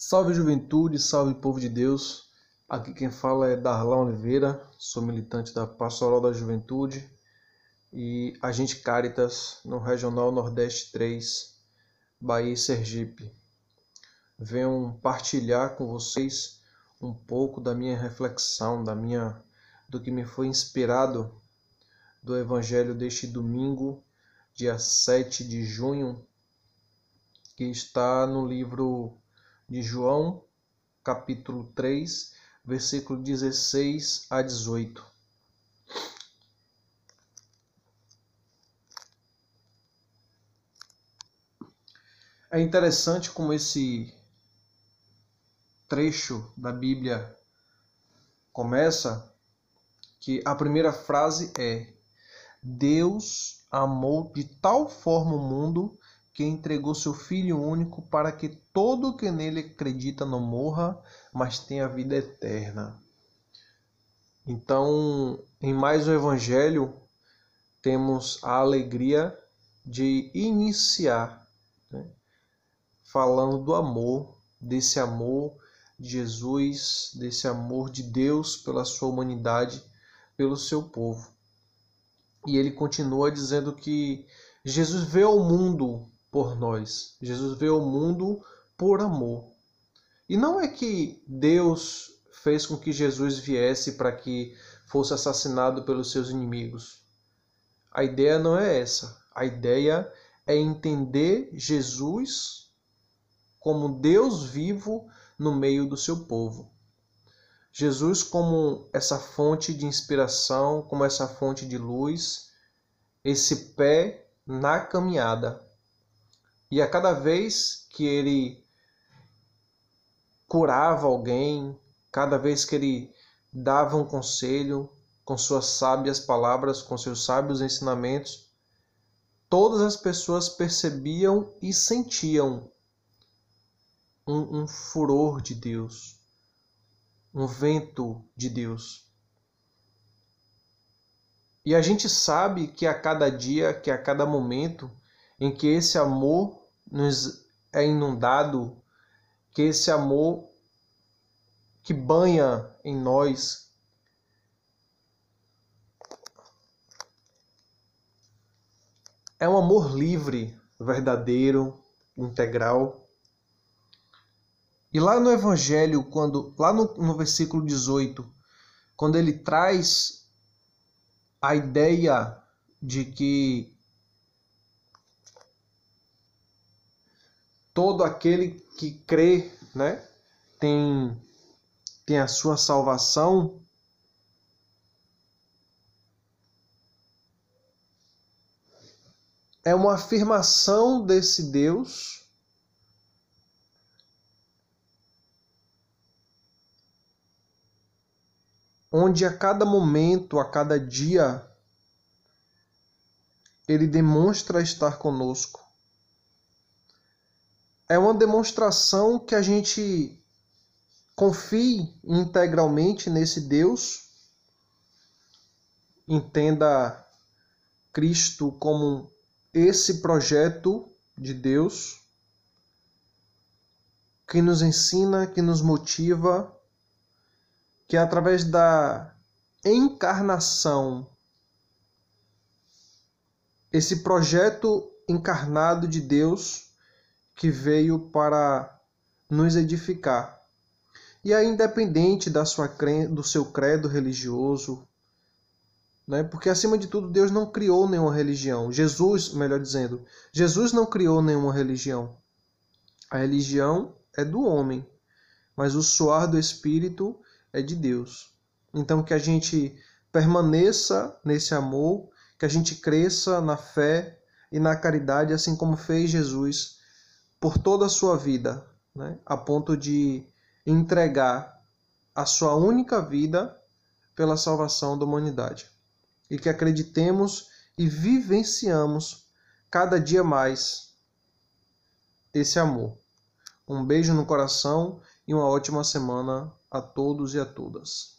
Salve juventude, salve povo de Deus. Aqui quem fala é Darlan Oliveira, sou militante da Pastoral da Juventude e agente Caritas no Regional Nordeste 3, Bahia e Sergipe. Venho partilhar com vocês um pouco da minha reflexão, da minha do que me foi inspirado do evangelho deste domingo, dia 7 de junho, que está no livro de João, capítulo 3, versículo 16 a 18. É interessante como esse trecho da Bíblia começa, que a primeira frase é: Deus amou de tal forma o mundo que entregou seu Filho único para que todo que nele acredita não morra, mas tenha vida eterna. Então, em mais um Evangelho, temos a alegria de iniciar né, falando do amor, desse amor de Jesus, desse amor de Deus pela sua humanidade, pelo seu povo. E ele continua dizendo que Jesus veio ao mundo por nós. Jesus veio ao mundo por amor. E não é que Deus fez com que Jesus viesse para que fosse assassinado pelos seus inimigos. A ideia não é essa. A ideia é entender Jesus como Deus vivo no meio do seu povo. Jesus como essa fonte de inspiração, como essa fonte de luz, esse pé na caminhada. E a cada vez que ele curava alguém, cada vez que ele dava um conselho com suas sábias palavras, com seus sábios ensinamentos, todas as pessoas percebiam e sentiam um, um furor de Deus, um vento de Deus. E a gente sabe que a cada dia, que a cada momento, em que esse amor nos é inundado, que esse amor que banha em nós é um amor livre, verdadeiro, integral. E lá no Evangelho, quando lá no, no versículo 18, quando ele traz a ideia de que todo aquele que crê, né, tem tem a sua salvação. É uma afirmação desse Deus onde a cada momento, a cada dia, ele demonstra estar conosco é uma demonstração que a gente confie integralmente nesse Deus, entenda Cristo como esse projeto de Deus que nos ensina, que nos motiva, que é através da encarnação, esse projeto encarnado de Deus que veio para nos edificar. E aí, independente da sua do seu credo religioso, né? porque acima de tudo, Deus não criou nenhuma religião. Jesus, melhor dizendo, Jesus não criou nenhuma religião. A religião é do homem, mas o suar do Espírito é de Deus. Então, que a gente permaneça nesse amor, que a gente cresça na fé e na caridade, assim como fez Jesus por toda a sua vida, né? a ponto de entregar a sua única vida pela salvação da humanidade. E que acreditemos e vivenciamos cada dia mais esse amor. Um beijo no coração e uma ótima semana a todos e a todas.